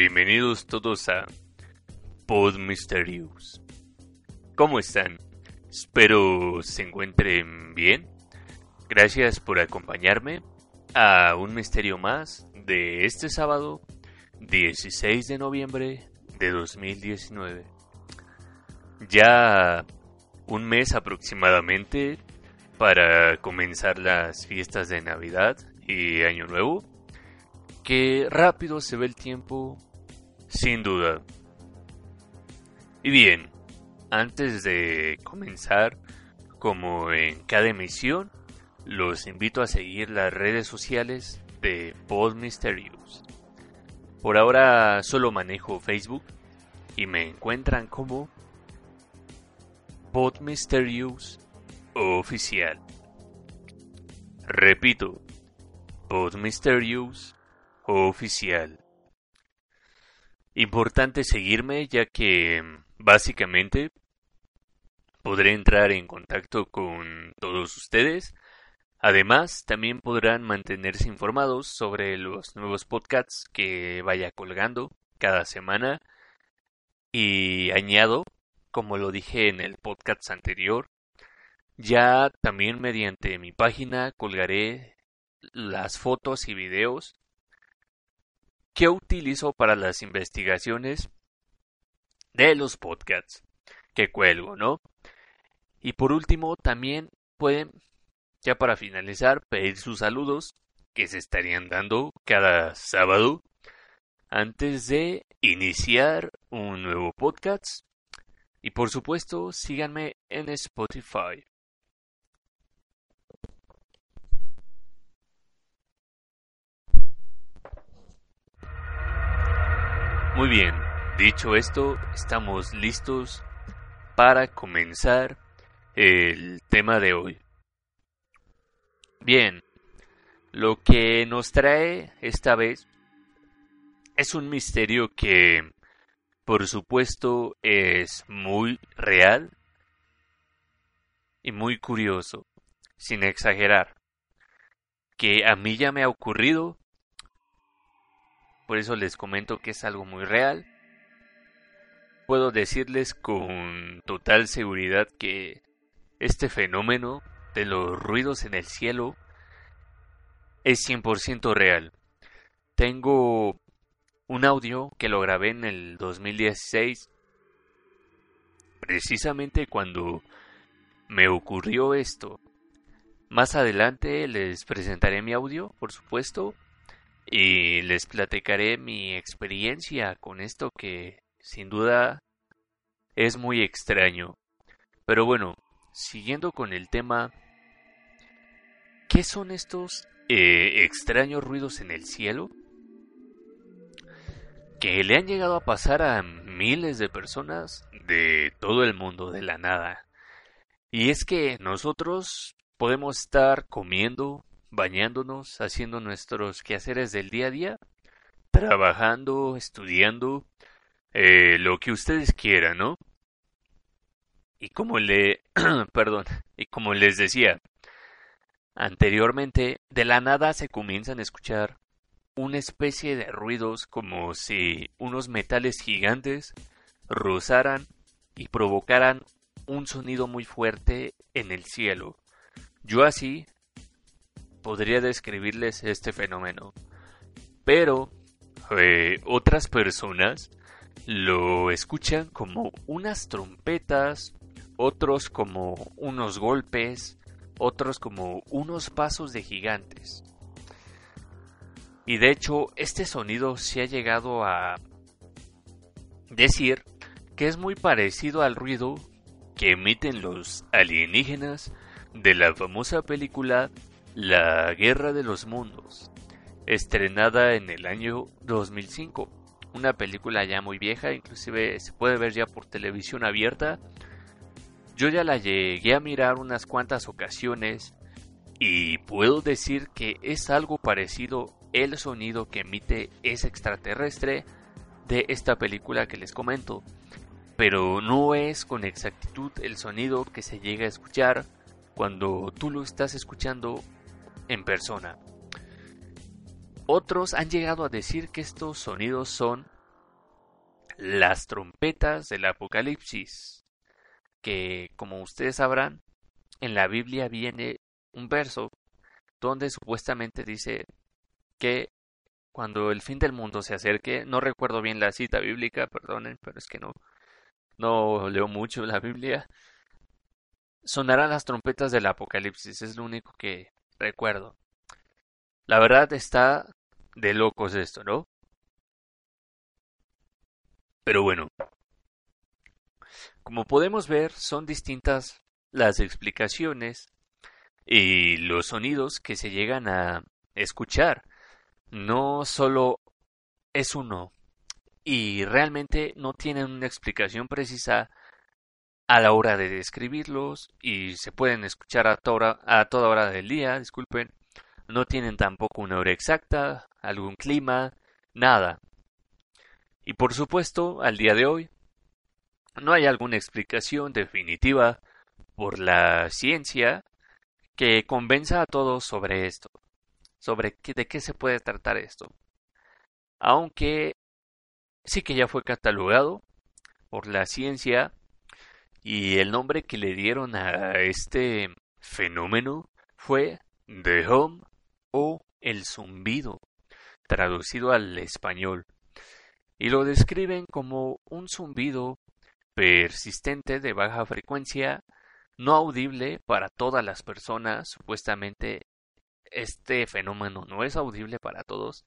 Bienvenidos todos a Pod Mysterious. ¿Cómo están? Espero se encuentren bien. Gracias por acompañarme a un misterio más de este sábado 16 de noviembre de 2019. Ya un mes aproximadamente para comenzar las fiestas de Navidad y Año Nuevo. Que rápido se ve el tiempo, sin duda. Y bien, antes de comenzar, como en cada emisión, los invito a seguir las redes sociales de Pod Mysterious. Por ahora solo manejo Facebook y me encuentran como Pod Mysterious Oficial. Repito, Pod Mysterious Oficial. Importante seguirme ya que básicamente podré entrar en contacto con todos ustedes. Además, también podrán mantenerse informados sobre los nuevos podcasts que vaya colgando cada semana. Y añado, como lo dije en el podcast anterior, ya también mediante mi página colgaré las fotos y videos que utilizo para las investigaciones de los podcasts que cuelgo, ¿no? Y por último, también pueden, ya para finalizar, pedir sus saludos que se estarían dando cada sábado antes de iniciar un nuevo podcast. Y por supuesto, síganme en Spotify. Muy bien, dicho esto, estamos listos para comenzar el tema de hoy. Bien, lo que nos trae esta vez es un misterio que, por supuesto, es muy real y muy curioso, sin exagerar, que a mí ya me ha ocurrido por eso les comento que es algo muy real. Puedo decirles con total seguridad que este fenómeno de los ruidos en el cielo es 100% real. Tengo un audio que lo grabé en el 2016, precisamente cuando me ocurrió esto. Más adelante les presentaré mi audio, por supuesto, y les platicaré mi experiencia con esto que sin duda es muy extraño. Pero bueno, siguiendo con el tema, ¿qué son estos eh, extraños ruidos en el cielo? Que le han llegado a pasar a miles de personas de todo el mundo de la nada. Y es que nosotros podemos estar comiendo, bañándonos, haciendo nuestros quehaceres del día a día, trabajando, estudiando, eh, lo que ustedes quieran, ¿no? Y como le, perdón, y como les decía anteriormente, de la nada se comienzan a escuchar una especie de ruidos como si unos metales gigantes rozaran y provocaran un sonido muy fuerte en el cielo. Yo así podría describirles este fenómeno. Pero eh, otras personas lo escuchan como unas trompetas, otros como unos golpes, otros como unos pasos de gigantes. Y de hecho, este sonido se ha llegado a decir que es muy parecido al ruido que emiten los alienígenas de la famosa película la Guerra de los Mundos, estrenada en el año 2005, una película ya muy vieja, inclusive se puede ver ya por televisión abierta. Yo ya la llegué a mirar unas cuantas ocasiones y puedo decir que es algo parecido el sonido que emite ese extraterrestre de esta película que les comento, pero no es con exactitud el sonido que se llega a escuchar cuando tú lo estás escuchando en persona. Otros han llegado a decir que estos sonidos son las trompetas del Apocalipsis, que como ustedes sabrán, en la Biblia viene un verso donde supuestamente dice que cuando el fin del mundo se acerque, no recuerdo bien la cita bíblica, perdonen, pero es que no, no leo mucho la Biblia, sonarán las trompetas del Apocalipsis, es lo único que recuerdo. La verdad está de locos esto, ¿no? Pero bueno, como podemos ver, son distintas las explicaciones y los sonidos que se llegan a escuchar. No solo es uno y realmente no tienen una explicación precisa a la hora de describirlos y se pueden escuchar a toda, a toda hora del día, disculpen. No tienen tampoco una hora exacta, algún clima, nada. Y por supuesto, al día de hoy, no hay alguna explicación definitiva por la ciencia que convenza a todos sobre esto, sobre de qué se puede tratar esto. Aunque sí que ya fue catalogado por la ciencia y el nombre que le dieron a este fenómeno fue The Home o el zumbido, traducido al español, y lo describen como un zumbido persistente de baja frecuencia no audible para todas las personas. Supuestamente este fenómeno no es audible para todos.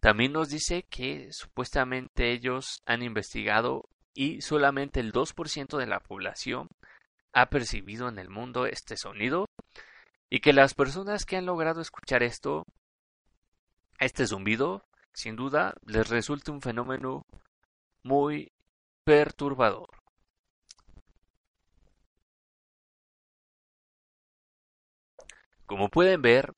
También nos dice que supuestamente ellos han investigado y solamente el 2% de la población ha percibido en el mundo este sonido y que las personas que han logrado escuchar esto, este zumbido, sin duda les resulta un fenómeno muy perturbador. Como pueden ver,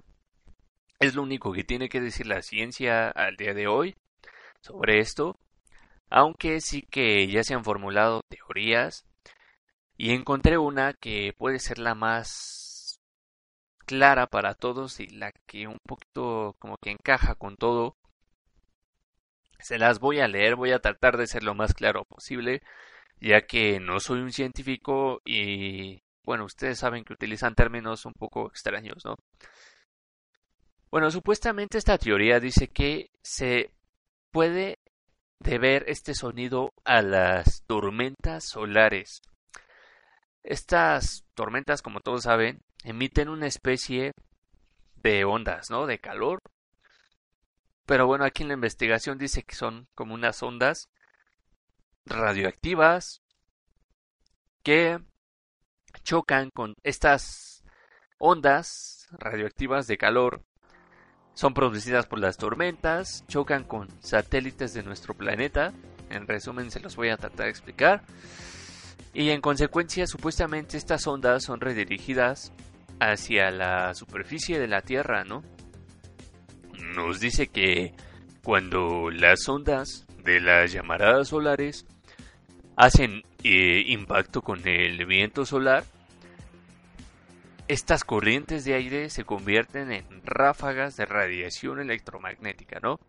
es lo único que tiene que decir la ciencia al día de hoy sobre esto, aunque sí que ya se han formulado teorías y encontré una que puede ser la más clara para todos y la que un poquito como que encaja con todo. Se las voy a leer, voy a tratar de ser lo más claro posible, ya que no soy un científico y bueno, ustedes saben que utilizan términos un poco extraños, ¿no? Bueno, supuestamente esta teoría dice que se puede deber este sonido a las tormentas solares. Estas tormentas, como todos saben, emiten una especie de ondas, ¿no? De calor. Pero bueno, aquí en la investigación dice que son como unas ondas radioactivas que chocan con estas ondas radioactivas de calor. Son producidas por las tormentas, chocan con satélites de nuestro planeta. En resumen, se los voy a tratar de explicar. Y en consecuencia, supuestamente estas ondas son redirigidas hacia la superficie de la Tierra, ¿no? Nos dice que cuando las ondas de las llamaradas solares hacen eh, impacto con el viento solar, estas corrientes de aire se convierten en ráfagas de radiación electromagnética, ¿no?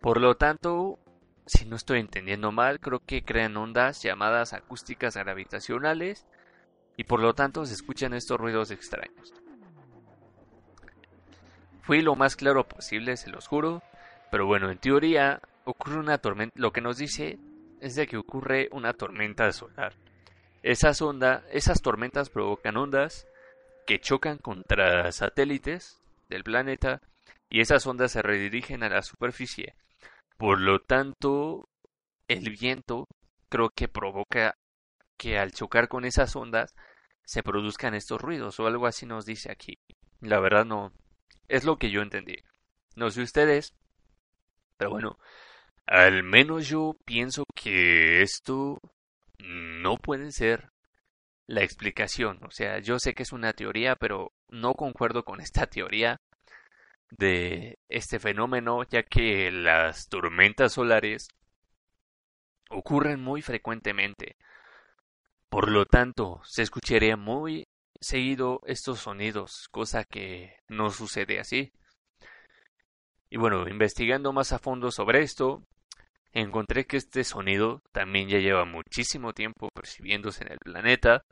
Por lo tanto, si no estoy entendiendo mal, creo que crean ondas llamadas acústicas gravitacionales y por lo tanto se escuchan estos ruidos extraños. Fui lo más claro posible, se los juro, pero bueno, en teoría ocurre una tormenta, lo que nos dice es de que ocurre una tormenta solar. Esas ondas, esas tormentas provocan ondas que chocan contra satélites del planeta y esas ondas se redirigen a la superficie. Por lo tanto, el viento creo que provoca que al chocar con esas ondas se produzcan estos ruidos o algo así nos dice aquí. La verdad no es lo que yo entendí. No sé ustedes, pero bueno, al menos yo pienso que esto no puede ser la explicación. O sea, yo sé que es una teoría, pero no concuerdo con esta teoría de este fenómeno, ya que las tormentas solares ocurren muy frecuentemente. Por lo tanto, se escucharía muy seguido estos sonidos, cosa que no sucede así. Y bueno, investigando más a fondo sobre esto, encontré que este sonido también ya lleva muchísimo tiempo percibiéndose en el planeta.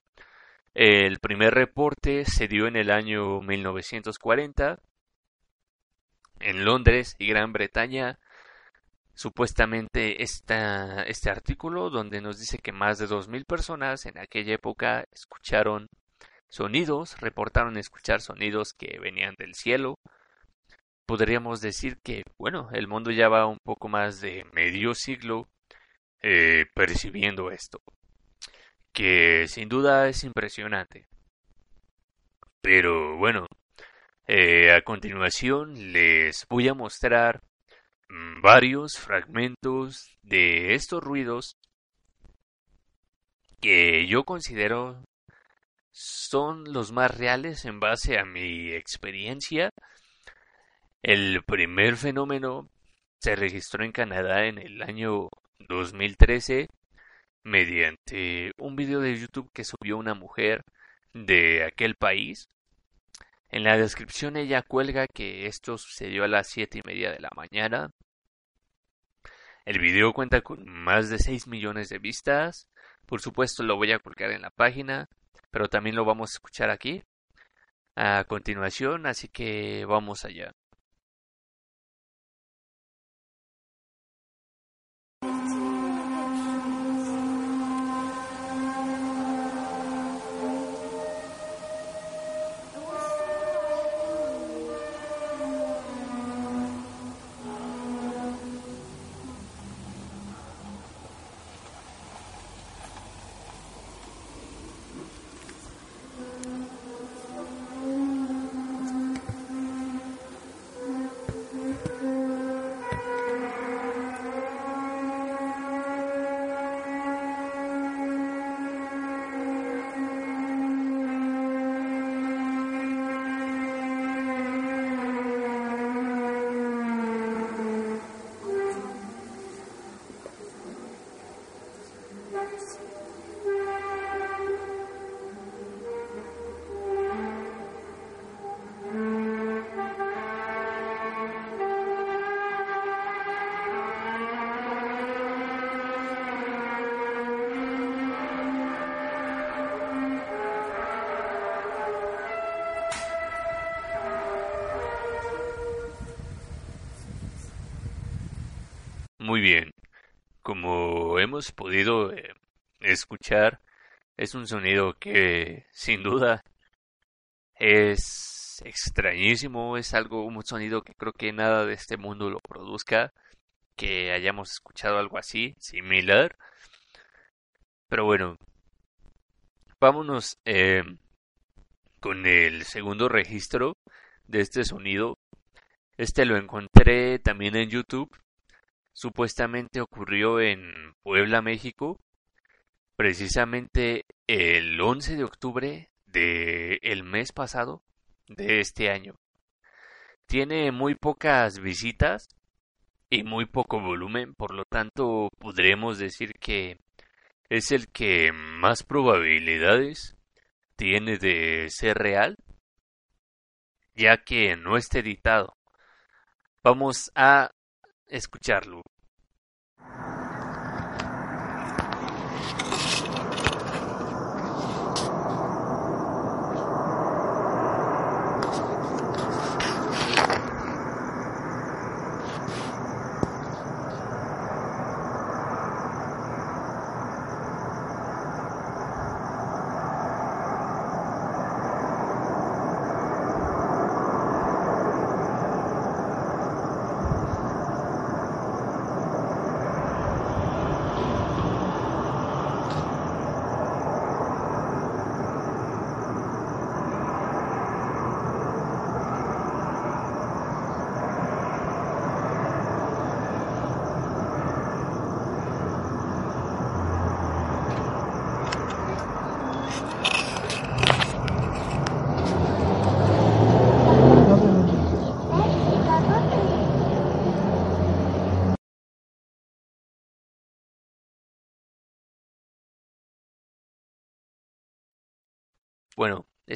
El primer reporte se dio en el año 1940 en Londres y Gran Bretaña. Supuestamente esta, este artículo donde nos dice que más de 2.000 personas en aquella época escucharon sonidos, reportaron escuchar sonidos que venían del cielo. Podríamos decir que, bueno, el mundo ya va un poco más de medio siglo eh, percibiendo esto, que sin duda es impresionante. Pero bueno, eh, a continuación les voy a mostrar mm, varios fragmentos de estos ruidos que yo considero son los más reales en base a mi experiencia. El primer fenómeno se registró en Canadá en el año 2013 mediante un video de YouTube que subió una mujer de aquel país. En la descripción ella cuelga que esto sucedió a las siete y media de la mañana. El video cuenta con más de 6 millones de vistas. Por supuesto lo voy a colgar en la página pero también lo vamos a escuchar aquí a continuación, así que vamos allá. Hemos podido eh, escuchar, es un sonido que sin duda es extrañísimo, es algo, un sonido que creo que nada de este mundo lo produzca, que hayamos escuchado algo así, similar. Pero bueno, vámonos eh, con el segundo registro de este sonido. Este lo encontré también en YouTube supuestamente ocurrió en Puebla, México, precisamente el 11 de octubre del el mes pasado de este año. Tiene muy pocas visitas y muy poco volumen, por lo tanto podremos decir que es el que más probabilidades tiene de ser real, ya que no está editado. Vamos a escucharlo.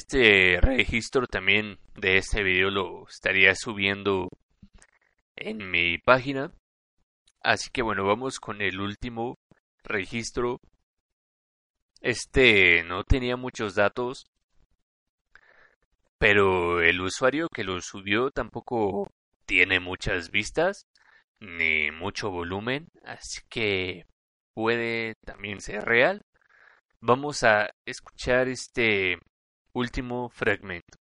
Este registro también de este video lo estaría subiendo en mi página. Así que bueno, vamos con el último registro. Este no tenía muchos datos, pero el usuario que lo subió tampoco tiene muchas vistas ni mucho volumen, así que puede también ser real. Vamos a escuchar este último fragmento.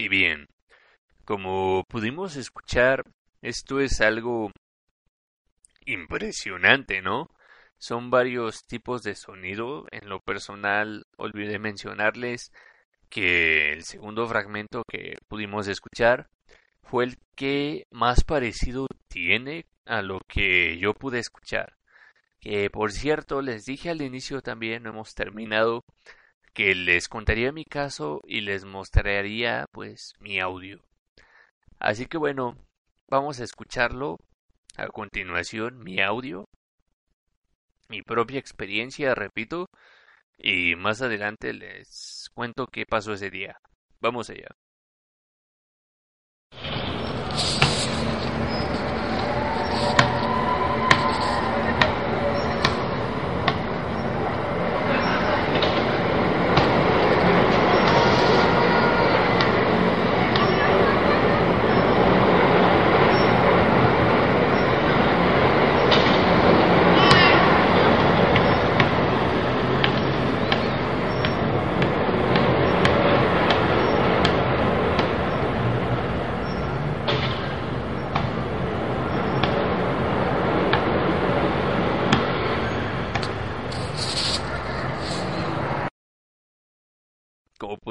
Y bien, como pudimos escuchar, esto es algo impresionante, ¿no? Son varios tipos de sonido. En lo personal, olvidé mencionarles que el segundo fragmento que pudimos escuchar fue el que más parecido tiene a lo que yo pude escuchar. Que por cierto, les dije al inicio también, no hemos terminado, que les contaría mi caso y les mostraría pues mi audio. Así que bueno, vamos a escucharlo a continuación, mi audio, mi propia experiencia, repito, y más adelante les cuento qué pasó ese día. Vamos allá.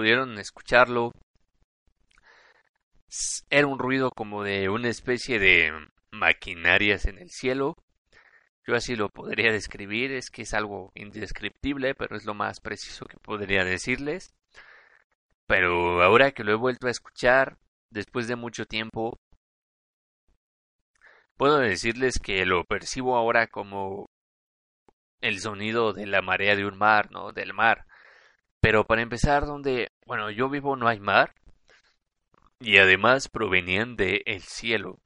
Pudieron escucharlo, era un ruido como de una especie de maquinarias en el cielo. Yo así lo podría describir, es que es algo indescriptible, pero es lo más preciso que podría decirles. Pero ahora que lo he vuelto a escuchar, después de mucho tiempo, puedo decirles que lo percibo ahora como el sonido de la marea de un mar, ¿no? Del mar. Pero para empezar, donde, bueno, yo vivo no hay mar y además provenían de el cielo.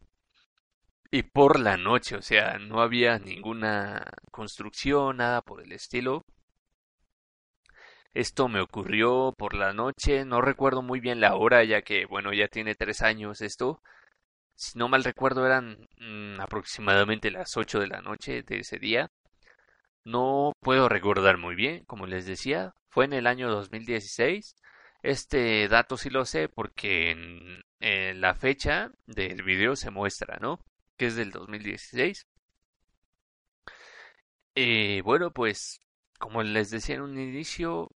Y por la noche, o sea, no había ninguna construcción, nada por el estilo. Esto me ocurrió por la noche, no recuerdo muy bien la hora, ya que, bueno, ya tiene tres años esto. Si no mal recuerdo, eran mm, aproximadamente las ocho de la noche de ese día. No puedo recordar muy bien, como les decía, fue en el año 2016. Este dato sí lo sé porque en, la fecha del video se muestra, ¿no? Que es del 2016. Y bueno, pues como les decía en un inicio,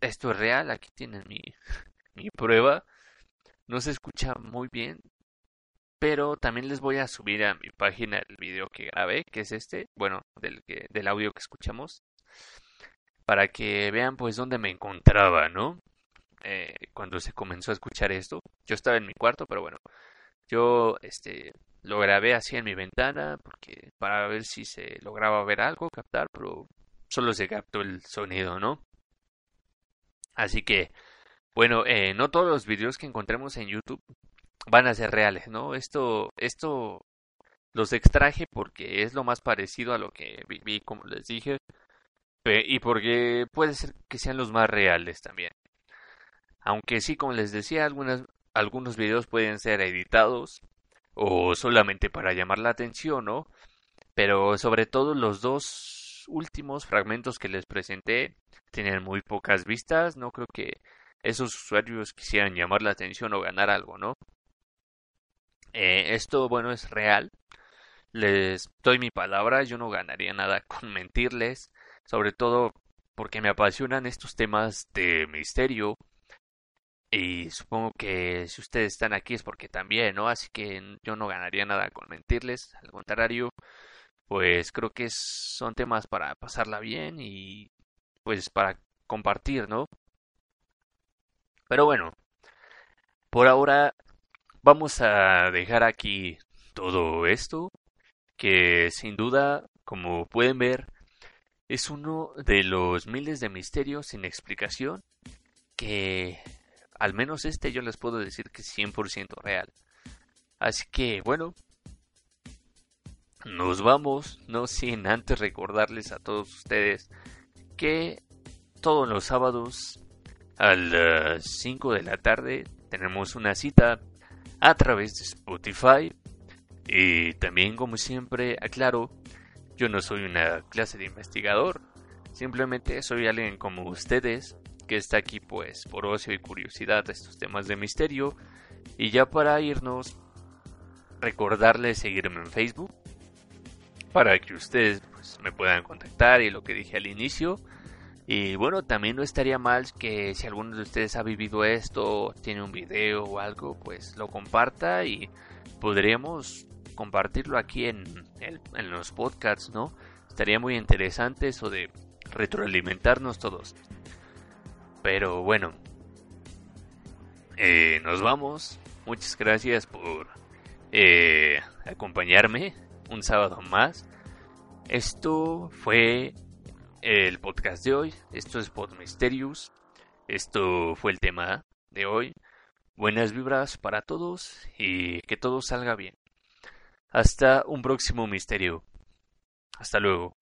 esto es real, aquí tienen mi, mi prueba. no se escucha muy bien, pero también les voy a subir a mi página el video que grabé, que es este, bueno, del, del audio que escuchamos, para que vean pues dónde me encontraba, ¿no? Eh, cuando se comenzó a escuchar esto. Yo estaba en mi cuarto, pero bueno, yo este lo grabé así en mi ventana porque para ver si se lograba ver algo, captar, pero solo se captó el sonido, ¿no? Así que, bueno, eh, no todos los videos que encontremos en YouTube van a ser reales, ¿no? Esto, esto los extraje porque es lo más parecido a lo que vi, como les dije, y porque puede ser que sean los más reales también. Aunque sí, como les decía, algunos videos pueden ser editados o solamente para llamar la atención, ¿no? Pero sobre todo los dos últimos fragmentos que les presenté tienen muy pocas vistas, no creo que esos usuarios quisieran llamar la atención o ganar algo, ¿no? Eh, esto, bueno, es real. Les doy mi palabra, yo no ganaría nada con mentirles, sobre todo porque me apasionan estos temas de misterio, y supongo que si ustedes están aquí es porque también, ¿no? Así que yo no ganaría nada con mentirles. Al contrario, pues creo que son temas para pasarla bien y pues para compartir, ¿no? Pero bueno, por ahora vamos a dejar aquí todo esto, que sin duda, como pueden ver, es uno de los miles de misterios sin explicación que al menos este yo les puedo decir que es 100% real. Así que bueno, nos vamos, no sin antes recordarles a todos ustedes que todos los sábados a las 5 de la tarde tenemos una cita a través de Spotify y también como siempre aclaro, yo no soy una clase de investigador, simplemente soy alguien como ustedes que está aquí pues por ocio y curiosidad de estos temas de misterio. Y ya para irnos, recordarles seguirme en Facebook para que ustedes pues, me puedan contactar y lo que dije al inicio. Y bueno, también no estaría mal que si alguno de ustedes ha vivido esto, tiene un video o algo, pues lo comparta y podríamos compartirlo aquí en, en los podcasts, ¿no? Estaría muy interesante eso de retroalimentarnos todos. Pero bueno, eh, nos vamos. Muchas gracias por eh, acompañarme un sábado más. Esto fue el podcast de hoy. Esto es Pod Mysterious. Esto fue el tema de hoy. Buenas vibras para todos y que todo salga bien. Hasta un próximo misterio. Hasta luego.